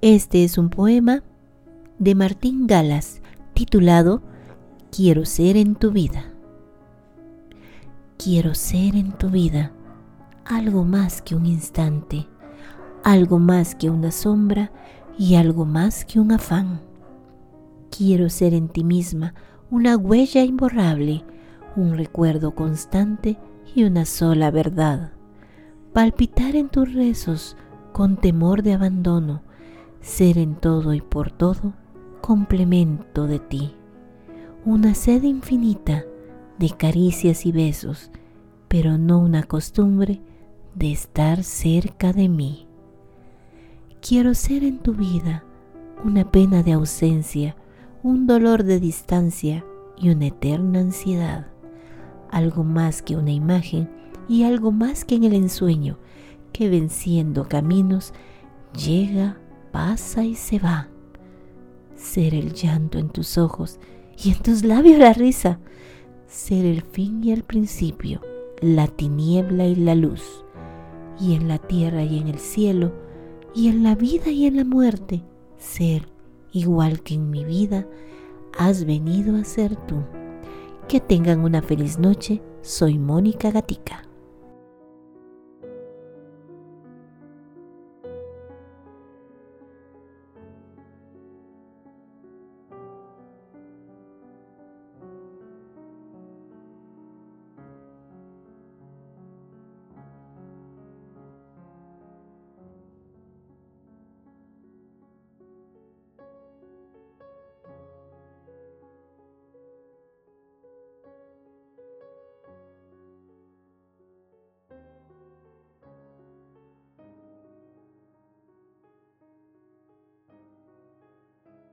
Este es un poema de Martín Galas titulado Quiero ser en tu vida. Quiero ser en tu vida algo más que un instante, algo más que una sombra y algo más que un afán. Quiero ser en ti misma una huella imborrable, un recuerdo constante y una sola verdad. Palpitar en tus rezos con temor de abandono, ser en todo y por todo complemento de ti. Una sed infinita de caricias y besos, pero no una costumbre de estar cerca de mí. Quiero ser en tu vida una pena de ausencia, un dolor de distancia y una eterna ansiedad, algo más que una imagen y algo más que en el ensueño, que venciendo caminos llega, pasa y se va. Ser el llanto en tus ojos y en tus labios la risa, ser el fin y el principio, la tiniebla y la luz, y en la tierra y en el cielo, y en la vida y en la muerte, ser igual que en mi vida, has venido a ser tú. Que tengan una feliz noche. Soy Mónica Gatica.